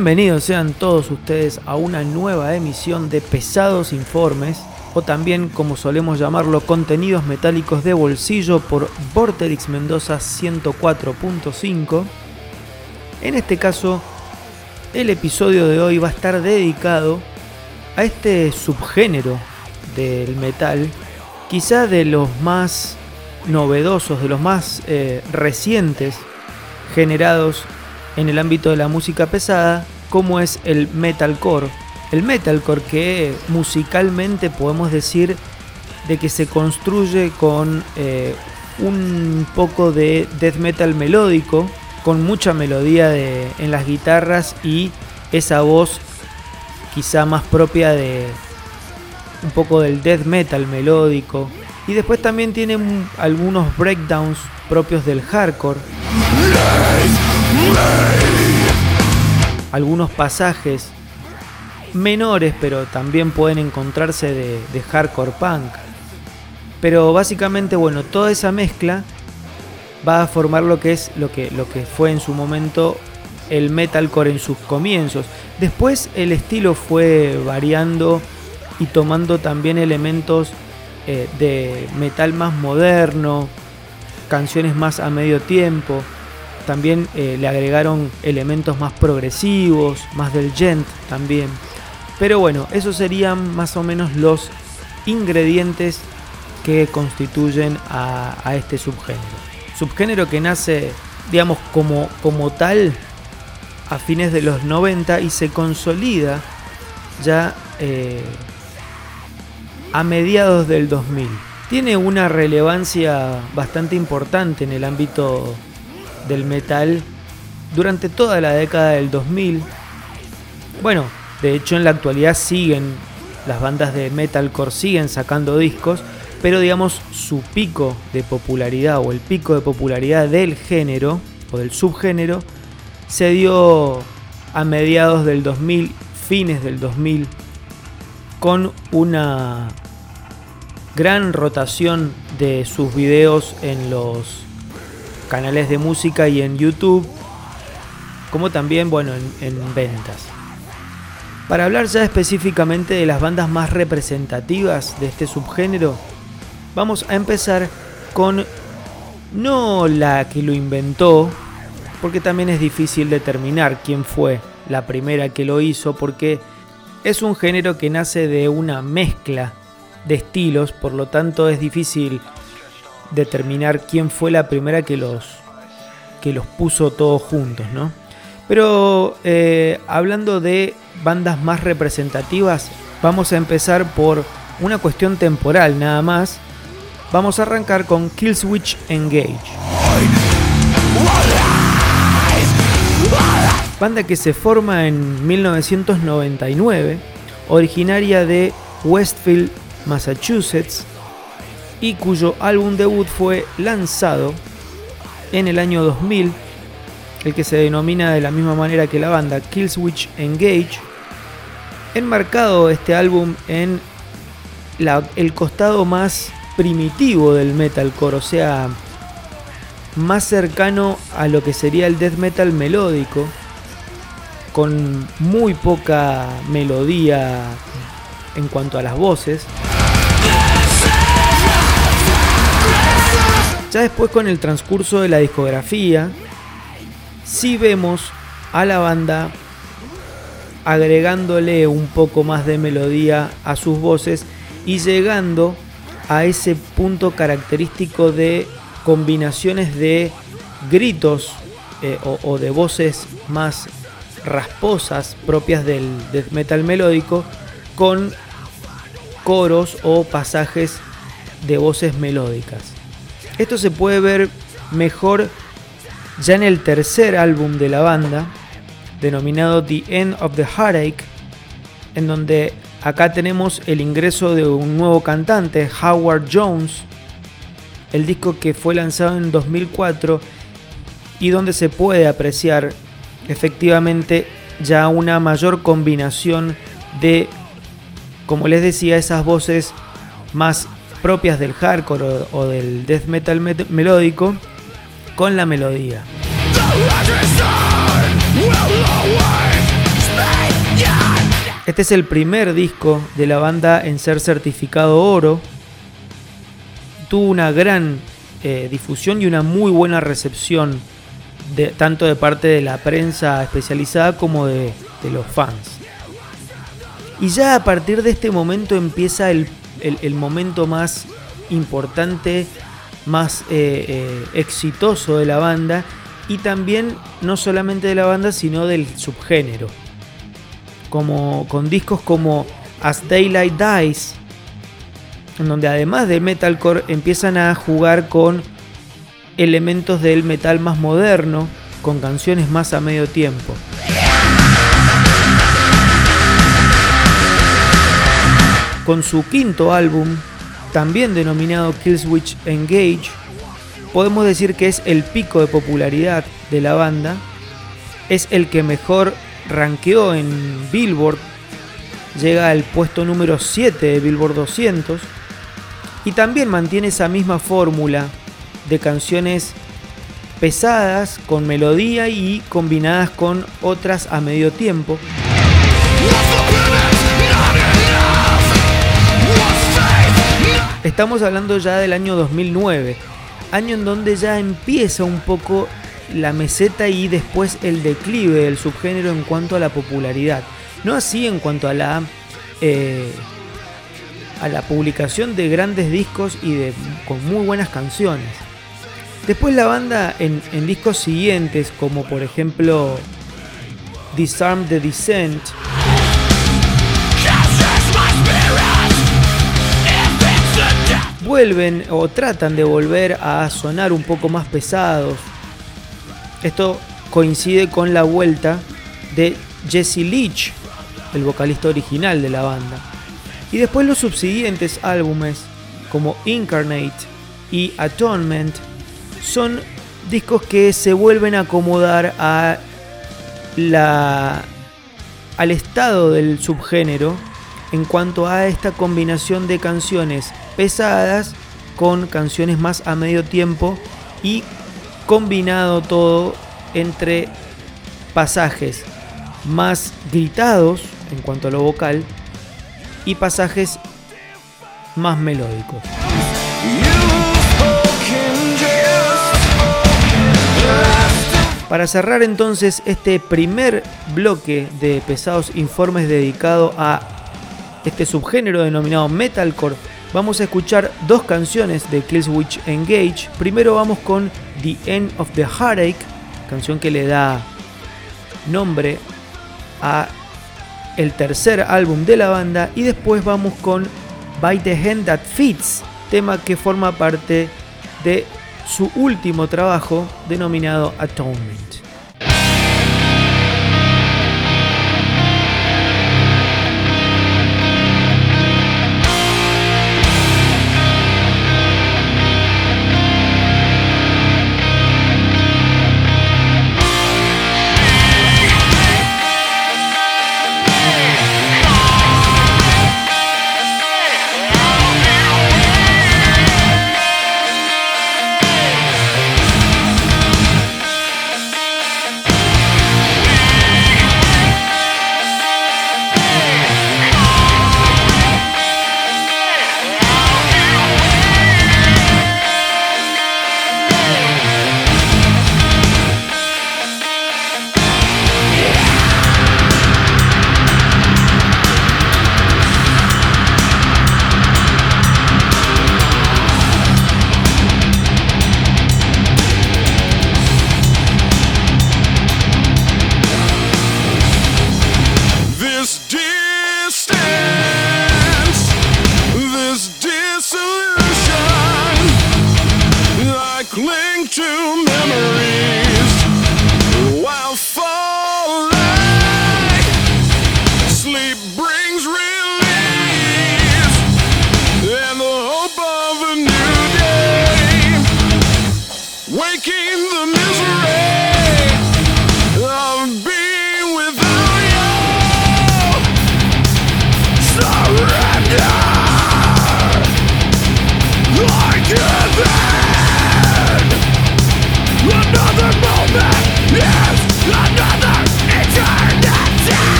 Bienvenidos sean todos ustedes a una nueva emisión de Pesados Informes, o también como solemos llamarlo, contenidos metálicos de bolsillo por Vorterix Mendoza 104.5. En este caso, el episodio de hoy va a estar dedicado a este subgénero del metal, quizá de los más novedosos, de los más eh, recientes generados en el ámbito de la música pesada, como es el metalcore. El metalcore que musicalmente podemos decir de que se construye con eh, un poco de death metal melódico, con mucha melodía en las guitarras y esa voz quizá más propia de un poco del death metal melódico. Y después también tiene algunos breakdowns propios del hardcore algunos pasajes menores, pero también pueden encontrarse de, hardcore punk. Pero básicamente, bueno, toda esa mezcla va a formar lo que es lo que, lo que fue en su momento el metalcore en sus comienzos. Después el estilo fue variando y tomando también elementos eh, de metal más moderno, canciones más a medio tiempo. También eh, le agregaron elementos más progresivos, más del gent también. Pero bueno, esos serían más o menos los ingredientes que constituyen a, este subgénero. Subgénero que nace, digamos, como, como tal a fines de los 90 y se consolida ya eh, a mediados del 2000. Tiene una relevancia bastante importante en el ámbito del metal durante toda la década del 2000. Bueno, de hecho en la actualidad siguen, las bandas de metalcore siguen sacando discos, pero digamos su pico de popularidad o el pico de popularidad del género o del subgénero se dio a mediados del 2000, fines del 2000, con una gran rotación de sus videos en los canales de música y en YouTube, como también bueno, en, ventas. Para hablar ya específicamente de las bandas más representativas de este subgénero, vamos a empezar con no la que lo inventó, porque también es difícil determinar quién fue la primera que lo hizo, porque es un género que nace de una mezcla de estilos, por lo tanto es difícil determinar quién fue la primera que los, que los puso todos juntos, ¿no? Pero eh, hablando de bandas más representativas, vamos a empezar por una cuestión temporal nada más. Vamos a arrancar con Killswitch Engage. Banda que se forma en 1999, originaria de Westfield, Massachusetts, y cuyo álbum debut fue lanzado en el año 2000, el que se denomina de la misma manera que la banda Killswitch Engage, enmarcado este álbum en el costado más primitivo del metalcore, o sea, más cercano a lo que sería el death metal melódico, con muy poca melodía en cuanto a las voces. Ya después con el transcurso de la discografía, sí vemos a la banda agregándole un poco más de melodía a sus voces y llegando a ese punto característico de combinaciones de gritos eh, o, de voces más rasposas propias del death metal melódico con coros o pasajes de voces melódicas. Esto se puede ver mejor ya en el tercer álbum de la banda, denominado The End of the Heartache, en donde acá tenemos el ingreso de un nuevo cantante, Howard Jones, el disco que fue lanzado en 2004 y donde se puede apreciar efectivamente ya una mayor combinación de, como les decía, esas voces más propias del hardcore o, del death metal melódico con la melodía. Este es el primer disco de la banda en ser certificado oro. Tuvo una gran eh, difusión y una muy buena recepción, tanto de parte de la prensa especializada como de, los fans. Y ya a partir de este momento empieza el, momento más importante, más eh, eh, exitoso de la banda y también no solamente de la banda sino del subgénero. Como, con discos como As Daylight Dies, en donde además de metalcore empiezan a jugar con elementos del metal más moderno, con canciones más a medio tiempo. Con su quinto álbum, también denominado Killswitch Engage, podemos decir que es el pico de popularidad de la banda, es el que mejor ranqueó en Billboard, llega al puesto número 7 de Billboard 200 y también mantiene esa misma fórmula de canciones pesadas con melodía y combinadas con otras a medio tiempo. Estamos hablando ya del año 2009, año en donde ya empieza un poco la meseta y después el declive del subgénero en cuanto a la popularidad. No así en cuanto a la eh, a la publicación de grandes discos y de, con muy buenas canciones. Después la banda en, discos siguientes, como por ejemplo Disarm the Descent, vuelven o tratan de volver a sonar un poco más pesados. Esto coincide con la vuelta de Jesse Leach, el vocalista original de la banda. Y después los subsiguientes álbumes, como Incarnate y Atonement, son discos que se vuelven a acomodar a la, al estado del subgénero en cuanto a esta combinación de canciones pesadas con canciones más a medio tiempo y combinado todo entre pasajes más gritados en cuanto a lo vocal y pasajes más melódicos. Para cerrar entonces este primer bloque de pesados informes dedicado a este subgénero denominado metalcore, vamos a escuchar dos canciones de Killswitch Engage. Primero vamos con The End of the Heartache, canción que le da nombre a el tercer álbum de la banda y después vamos con By the Hand That Fits, tema que forma parte de su último trabajo denominado Atonement.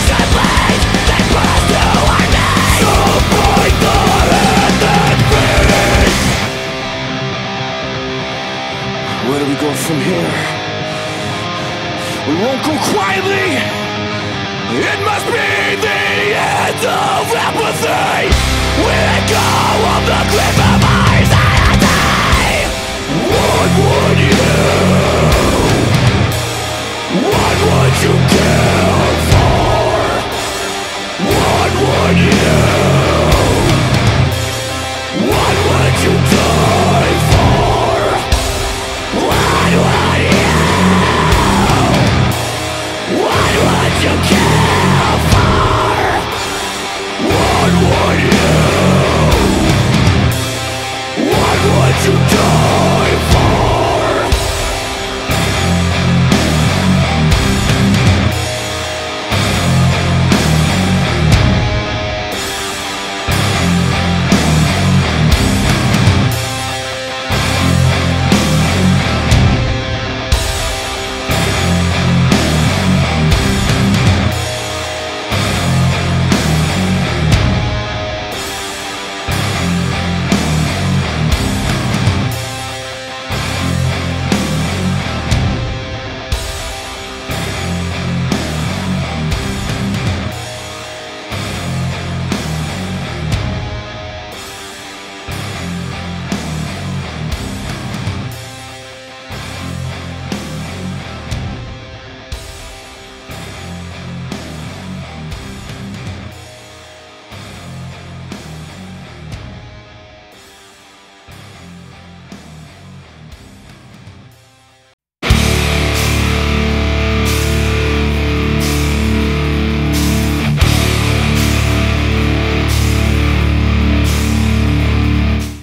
Cause I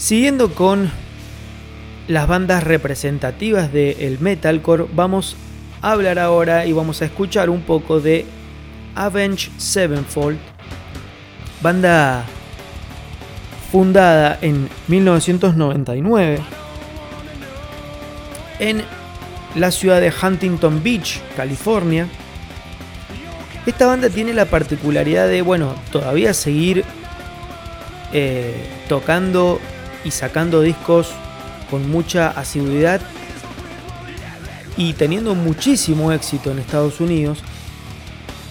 Siguiendo con las bandas representativas del metalcore, vamos a hablar ahora y vamos a escuchar un poco de Avenged Sevenfold, banda fundada en 1999 en la ciudad de Huntington Beach, California. Esta banda tiene la particularidad de, bueno, todavía seguir eh, tocando y sacando discos con mucha asiduidad y teniendo muchísimo éxito en Estados Unidos.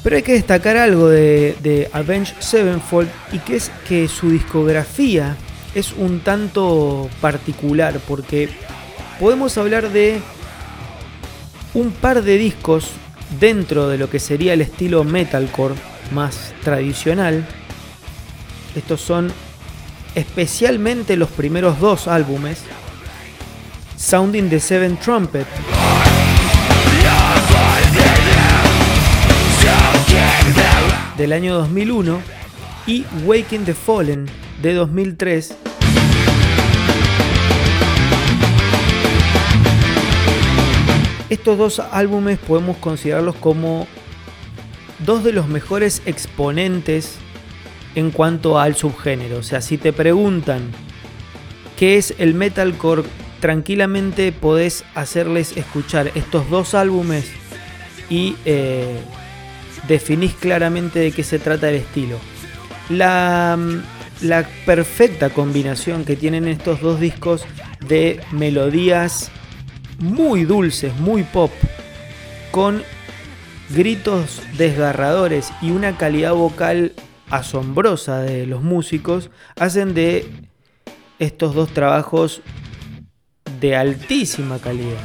Pero hay que destacar algo de, de Avenged Sevenfold y que es que su discografía es un tanto particular porque podemos hablar de un par de discos dentro de lo que sería el estilo metalcore más tradicional. Estos son especialmente los primeros dos álbumes, Sounding the Seven Trumpet, del año 2001 y Waking the Fallen de 2003. Estos dos álbumes podemos considerarlos como dos de los mejores exponentes en cuanto al subgénero. O sea, si te preguntan qué es el metalcore, tranquilamente podés hacerles escuchar estos dos álbumes y eh, definís claramente de qué se trata el estilo. La, la perfecta combinación que tienen estos dos discos de melodías muy dulces, muy pop, con gritos desgarradores y una calidad vocal asombrosa de los músicos hacen de estos dos trabajos de altísima calidad.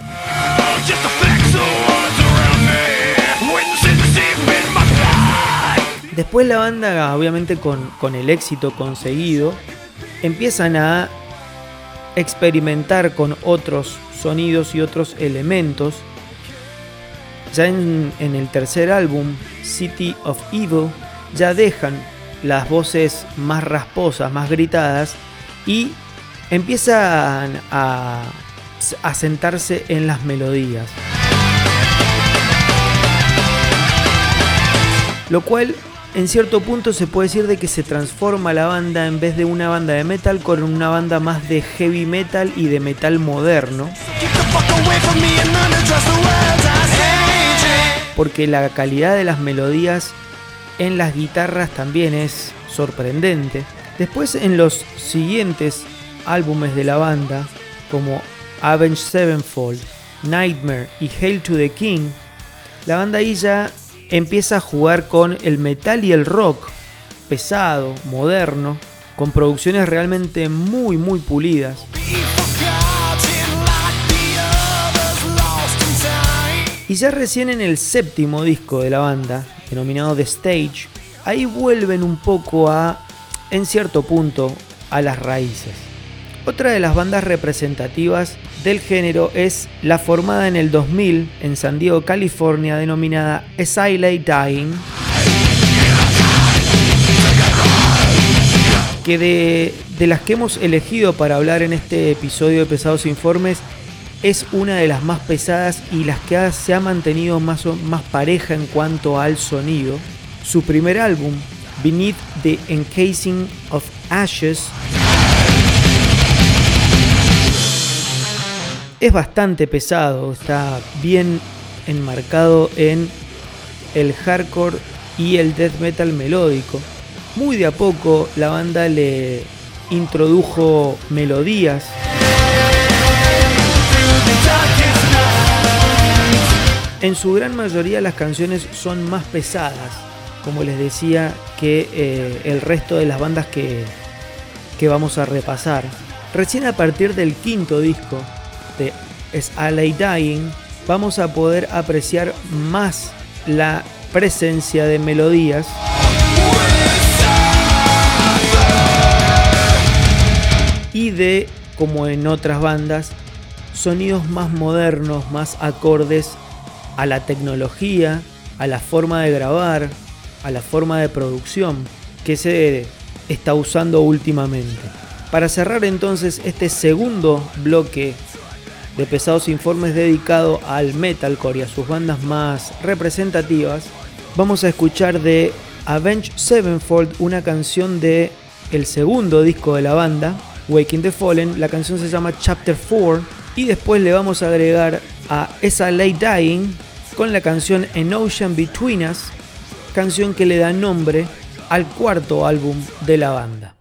Después la banda, obviamente con, con el éxito conseguido, empiezan a experimentar con otros sonidos y otros elementos. Ya en, en, el tercer álbum, City of Evil, ya dejan las voces más rasposas, más gritadas y empiezan a, sentarse en las melodías. Lo cual en cierto punto se puede decir de que se transforma la banda en vez de una banda de metal con una banda más de heavy metal y de metal moderno. Porque la calidad de las melodías en las guitarras también es sorprendente. Después en los siguientes álbumes de la banda, como Avenged Sevenfold, Nightmare y Hail to the King, la banda ahí ya empieza a jugar con el metal y el rock pesado, moderno, con producciones realmente muy muy pulidas. Y ya recién en el séptimo disco de la banda, denominado The Stage, ahí vuelven un poco a, en cierto punto, a las raíces. Otra de las bandas representativas del género es la formada en el 2000 en San Diego, California, denominada As Dying, que de, de, las que hemos elegido para hablar en este episodio de Pesados Informes es una de las más pesadas y las que se ha mantenido más, más pareja en cuanto al sonido. Su primer álbum, Beneath the Encasing of Ashes, es bastante pesado, está bien enmarcado en el hardcore y el death metal melódico. Muy de a poco la banda le introdujo melodías. En su gran mayoría las canciones son más pesadas, como les decía, que eh, el resto de las bandas que, que vamos a repasar. Recién a partir del quinto disco, de Es LA Dying, vamos a poder apreciar más la presencia de melodías. Y de, como en otras bandas, sonidos más modernos, más acordes a la tecnología, a la forma de grabar, a la forma de producción que se está usando últimamente. Para cerrar entonces este segundo bloque de pesados informes dedicado al metalcore y a sus bandas más representativas, vamos a escuchar de Avenged Sevenfold una canción de el segundo disco de la banda, Waking the Fallen. La canción se llama Chapter 4 y después le vamos a agregar a esa Late Dying con la canción An Ocean Between Us, canción que le da nombre al cuarto álbum de la banda.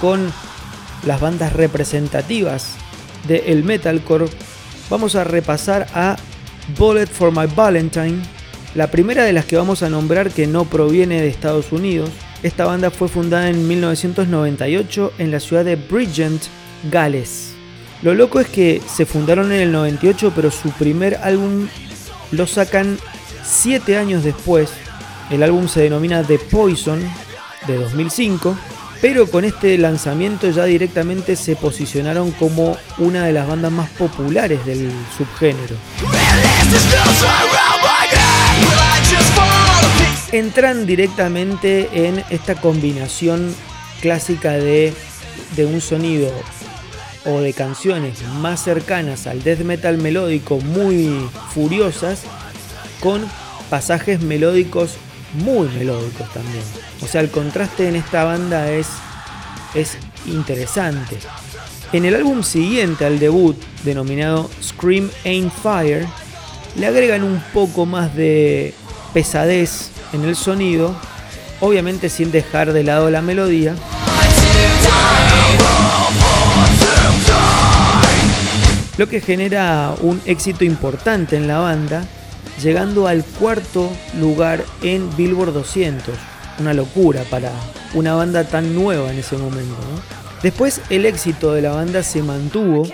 Con las bandas representativas del metalcore, vamos a repasar a Bullet for My Valentine, la primera de las que vamos a nombrar que no proviene de Estados Unidos. Esta banda fue fundada en 1998 en la ciudad de Bridgend, Gales. Lo loco es que se fundaron en el 98, pero su primer álbum lo sacan 7 años después. El álbum se denomina The Poison de 2005 pero con este lanzamiento ya directamente se posicionaron como una de las bandas más populares del subgénero. Entran directamente en esta combinación clásica de, de un sonido o de canciones más cercanas al death metal melódico muy furiosas con pasajes melódicos muy melódicos también. O sea, el contraste en esta banda es, es interesante. En el álbum siguiente al debut, denominado Scream Ain't Fire, le agregan un poco más de pesadez en el sonido, obviamente sin dejar de lado la melodía. Lo que genera un éxito importante en la banda llegando al cuarto lugar en Billboard 200. Una locura para una banda tan nueva en ese momento. Después el éxito de la banda se mantuvo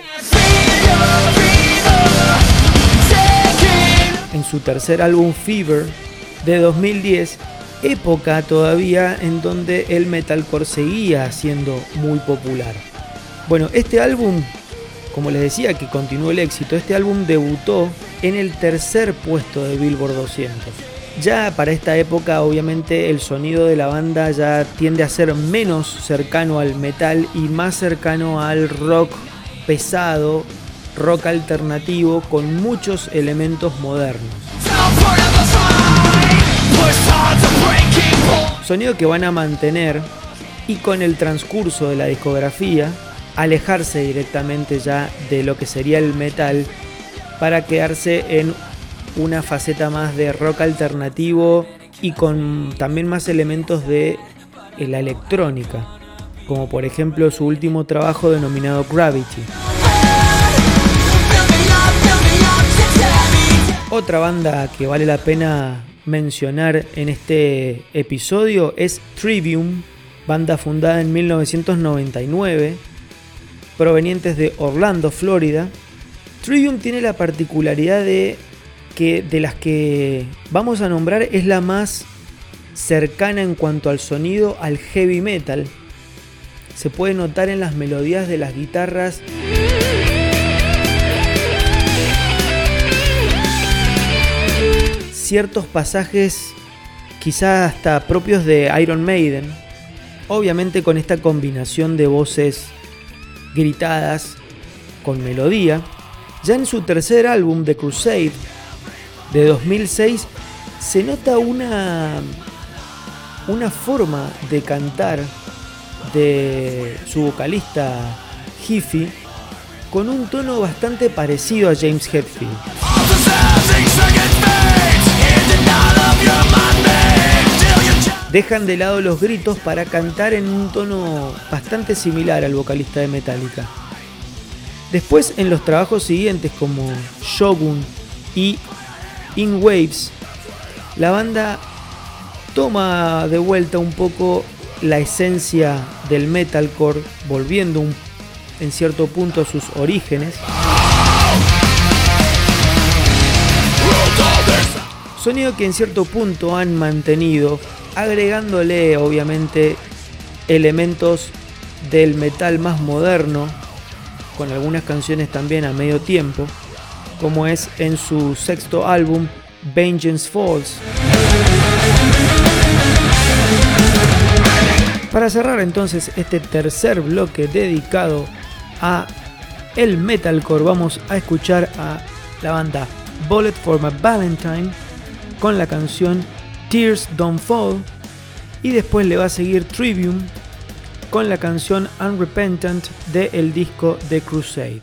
en su tercer álbum Fever de 2010, época todavía en donde el metalcore seguía siendo muy popular. Bueno, este álbum como les decía que continuó el éxito, este álbum debutó en el tercer puesto de Billboard 200. Ya para esta época obviamente el sonido de la banda ya tiende a ser menos cercano al metal y más cercano al rock pesado, rock alternativo con muchos elementos modernos. Sonido que van a mantener y con el transcurso de la discografía alejarse directamente ya de lo que sería el metal para quedarse en una faceta más de rock alternativo y con también más elementos de eh, la electrónica, como por ejemplo su último trabajo denominado Gravity. Otra banda que vale la pena mencionar en este episodio es Trivium, banda fundada en 1999 provenientes de Orlando, Florida. Trivium tiene la particularidad de que de las que vamos a nombrar es la más cercana en cuanto al sonido al heavy metal. Se puede notar en las melodías de las guitarras. Ciertos pasajes quizás hasta propios de Iron Maiden. Obviamente con esta combinación de voces gritadas, con melodía. Ya en su tercer álbum, The Crusade, de 2006, se nota una, una forma de cantar de su vocalista Hiffy con un tono bastante parecido a James Hetfield. dejan de lado los gritos para cantar en un tono bastante similar al vocalista de Metallica. Después en los trabajos siguientes como Shogun y In Waves, la banda toma de vuelta un poco la esencia del metalcore, volviendo en cierto punto a sus orígenes. Sonido que en cierto punto han mantenido agregándole obviamente elementos del metal más moderno, con algunas canciones también a medio tiempo, como es en su sexto álbum Vengeance Falls. Para cerrar entonces este tercer bloque dedicado a el metalcore, vamos a escuchar a la banda Bullet for My Valentine con la canción Tears Don't Fall y después le va a seguir Trivium con la canción Unrepentant de el disco The Crusade.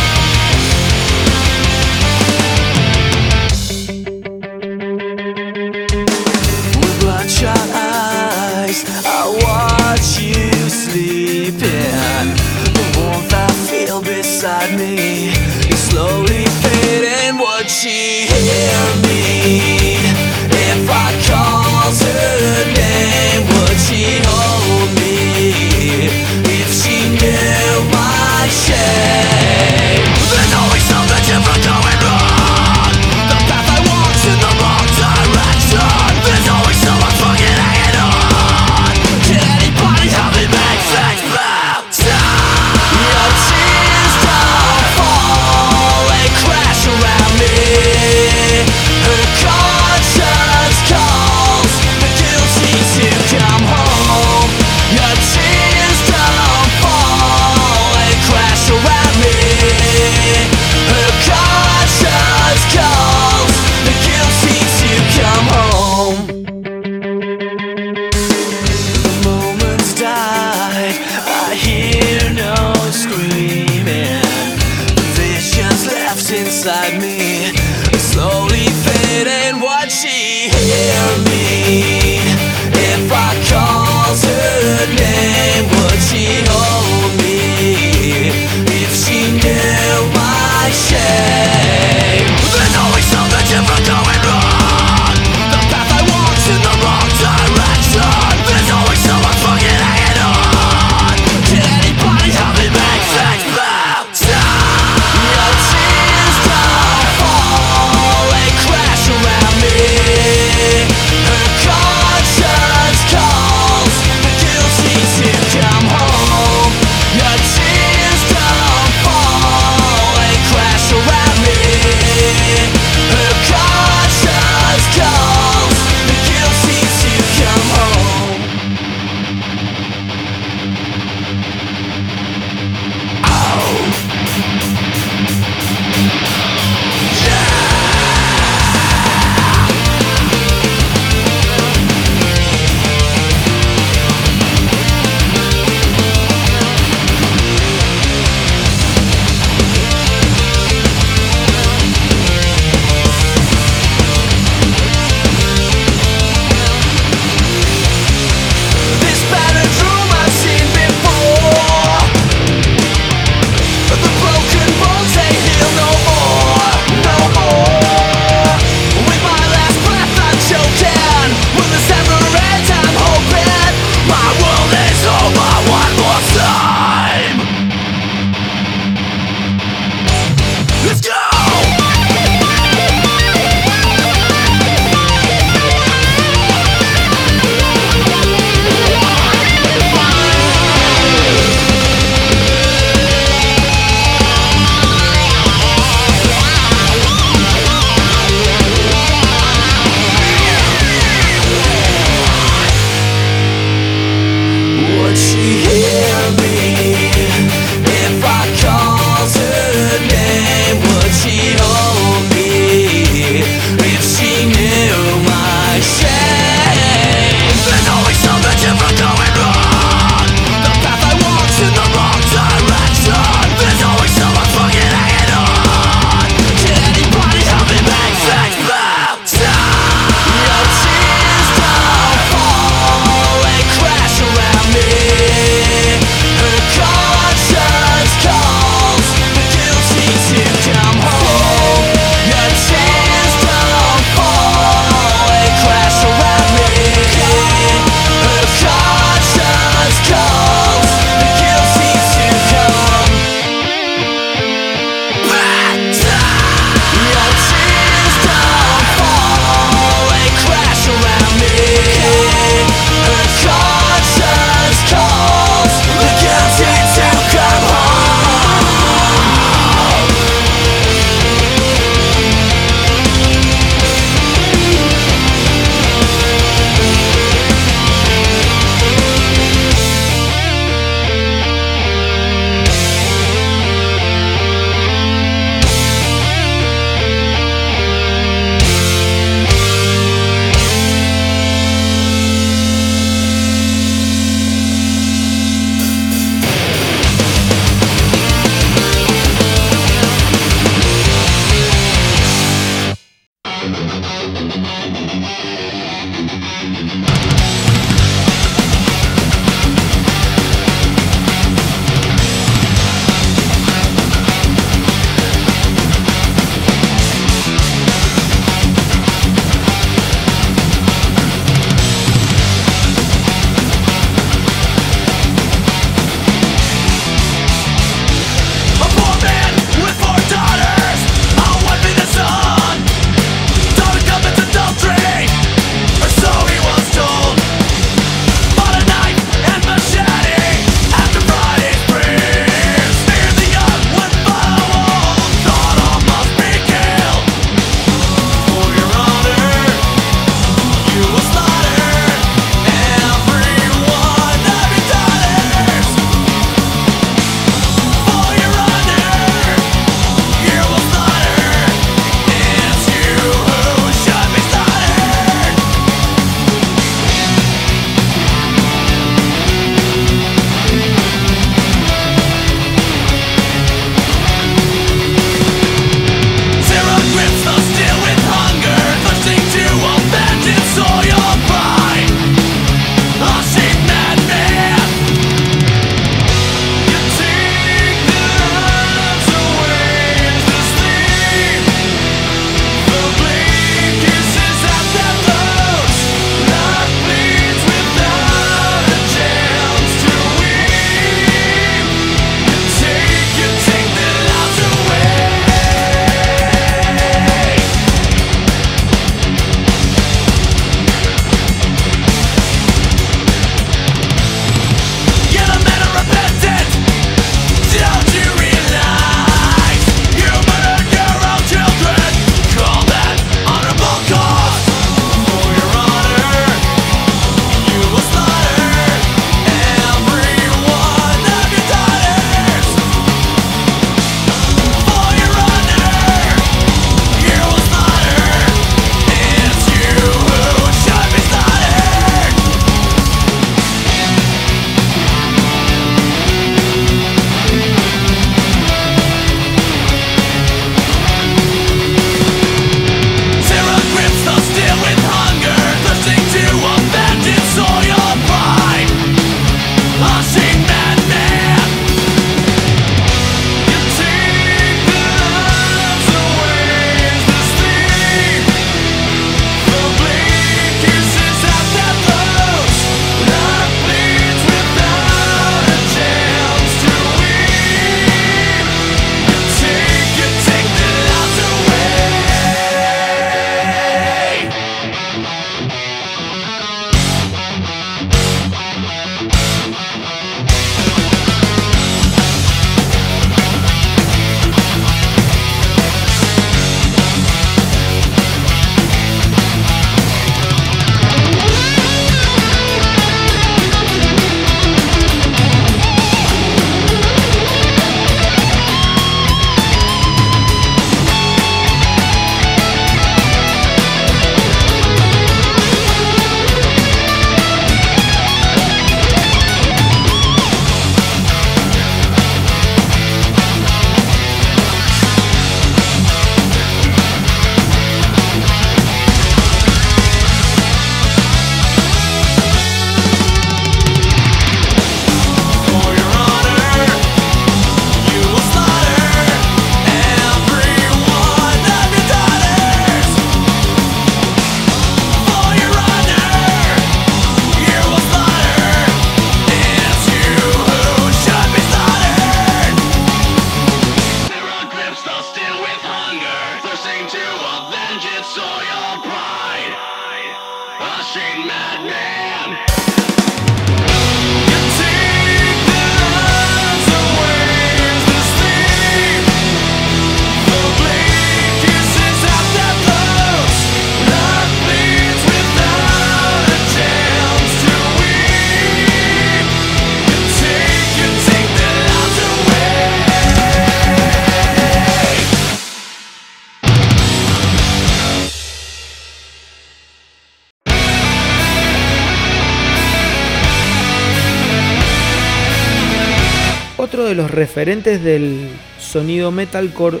Referentes del sonido metalcore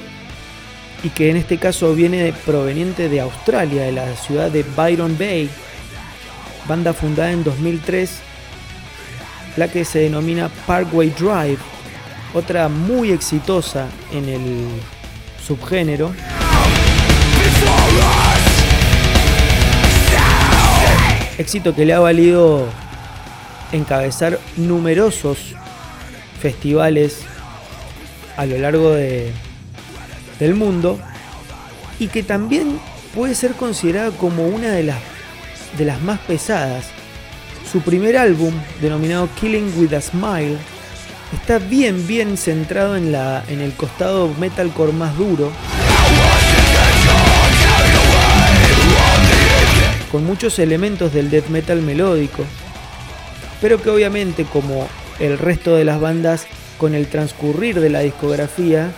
y que en este caso viene proveniente de Australia, de la ciudad de Byron Bay, banda fundada en 2003, la que se denomina Parkway Drive, otra muy exitosa en el subgénero. Éxito que le ha valido encabezar numerosos festivales a lo largo de, del mundo y que también puede ser considerada como una de las, de las más pesadas. Su primer álbum, denominado Killing with a Smile, está bien bien centrado en, la, en el costado metalcore más duro. Con muchos elementos del death metal melódico, pero que obviamente como el resto de las bandas con el transcurrir de la discografía,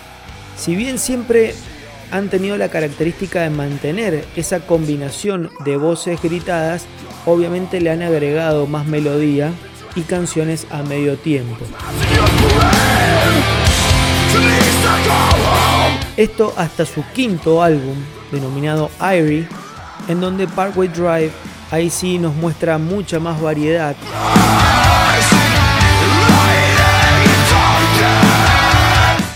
si bien siempre han tenido la característica de mantener esa combinación de voces gritadas, obviamente le han agregado más melodía y canciones a medio tiempo. Esto hasta su quinto álbum, denominado Irie, en donde Parkway Drive ahí sí nos muestra mucha más variedad.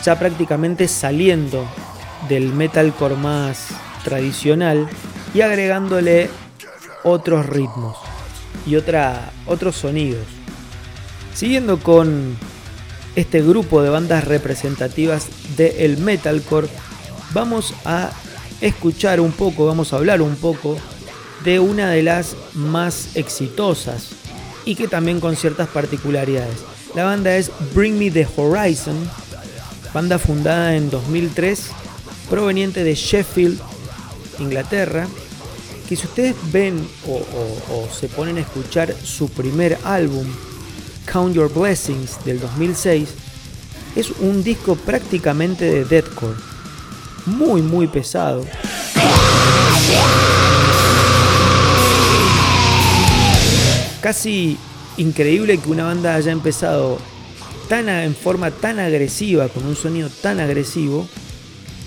Ya prácticamente saliendo del metalcore más tradicional y agregándole otros ritmos y otra, otros sonidos. Siguiendo con este grupo de bandas representativas del metalcore, vamos a escuchar un poco, vamos a hablar un poco de una de las más exitosas y que también con ciertas particularidades. La banda es Bring Me the Horizon, banda fundada en 2003, proveniente de Sheffield, Inglaterra, que si ustedes ven o, se ponen a escuchar su primer álbum, Count Your Blessings, del 2006, es un disco prácticamente de deathcore, muy muy pesado. Casi increíble que una banda haya empezado tan en forma tan agresiva, con un sonido tan agresivo,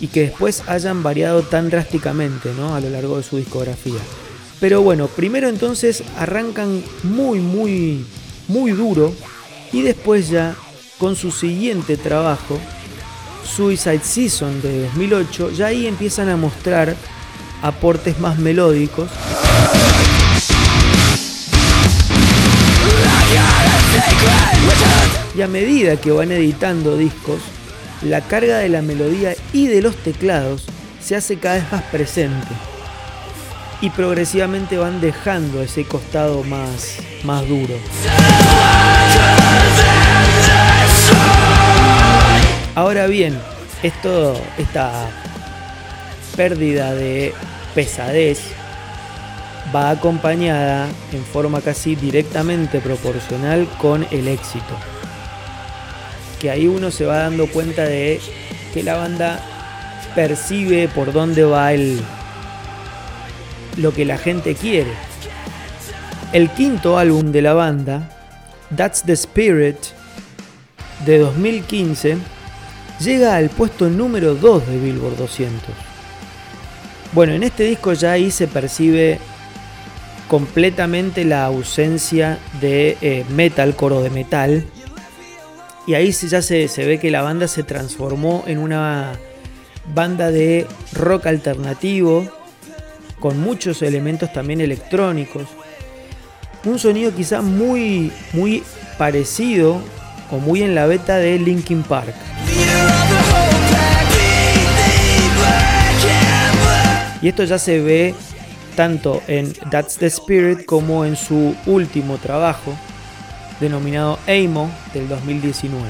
y que después hayan variado tan drásticamente ¿no? a lo largo de su discografía. Pero bueno, primero entonces arrancan muy, muy, muy duro y después ya con su siguiente trabajo, Suicide Season de 2008, ya ahí empiezan a mostrar aportes más melódicos. Y a medida que van editando discos, la carga de la melodía y de los teclados se hace cada vez más presente. Y progresivamente van dejando ese costado más, más duro. Ahora bien, esto, esta pérdida de pesadez va acompañada en forma casi directamente proporcional con el éxito. Que ahí uno se va dando cuenta de que la banda percibe por dónde va el lo que la gente quiere. El quinto álbum de la banda, That's the Spirit, de 2015, llega al puesto número 2 de Billboard 200. Bueno, en este disco ya ahí se percibe completamente la ausencia de eh, metal, coro de metal. Y ahí ya se, se ve que la banda se transformó en una banda de rock alternativo, con muchos elementos también electrónicos. Un sonido quizá muy, muy parecido o muy en la beta de Linkin Park. Y esto ya se ve tanto en That's the Spirit como en su último trabajo, denominado Amo del 2019.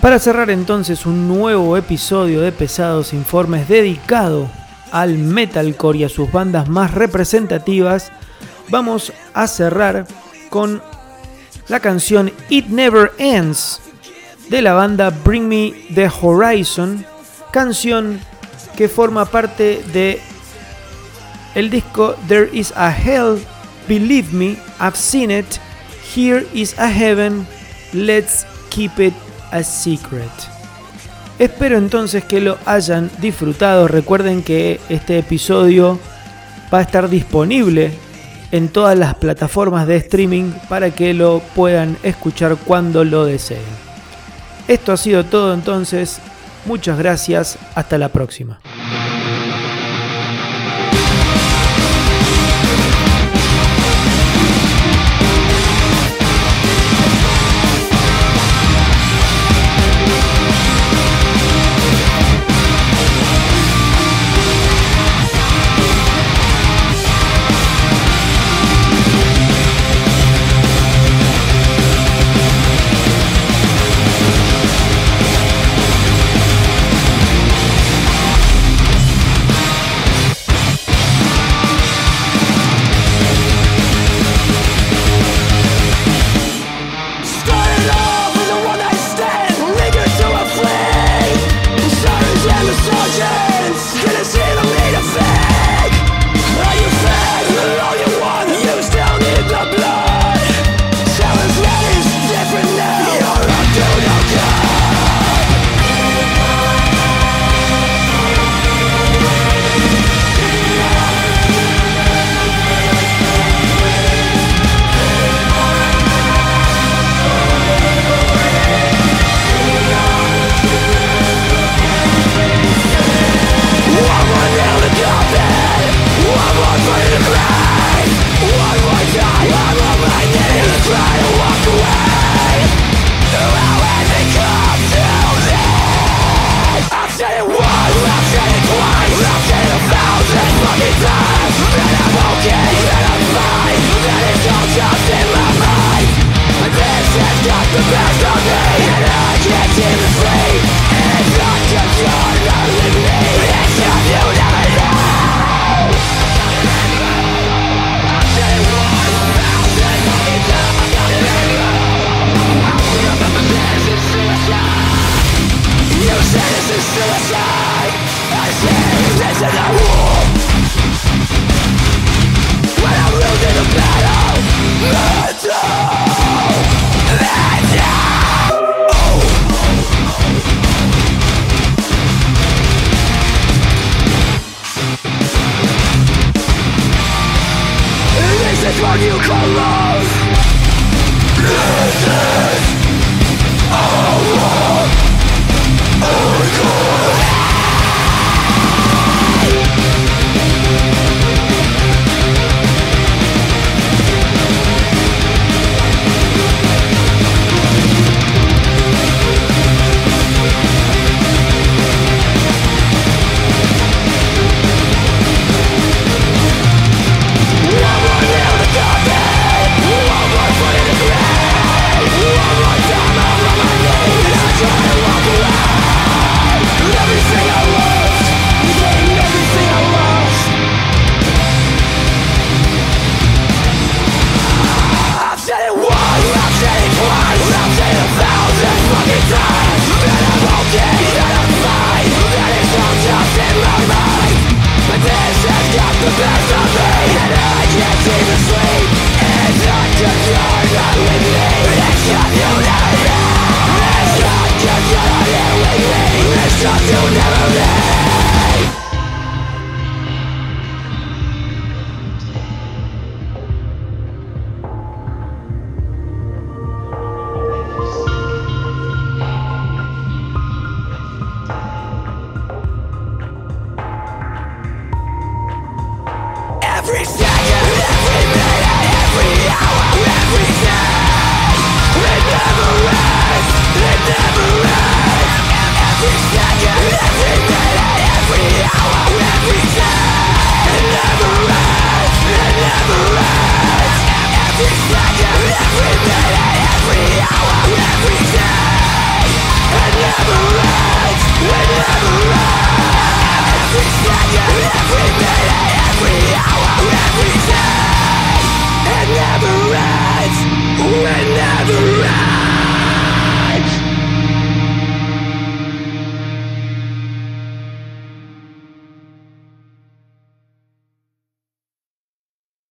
Para cerrar entonces un nuevo episodio de Pesados Informes dedicado al metalcore y a sus bandas más representativas, vamos a cerrar con la canción It Never Ends de la banda Bring Me the Horizon, canción que forma parte de el disco There is a Hell, Believe Me, I've Seen It, Here is a Heaven Let's Keep It a Secret. Espero entonces que lo hayan disfrutado. Recuerden que este episodio va a estar disponible en todas las plataformas de streaming para que lo puedan escuchar cuando lo deseen. Esto ha sido todo entonces. Muchas gracias. Hasta la próxima.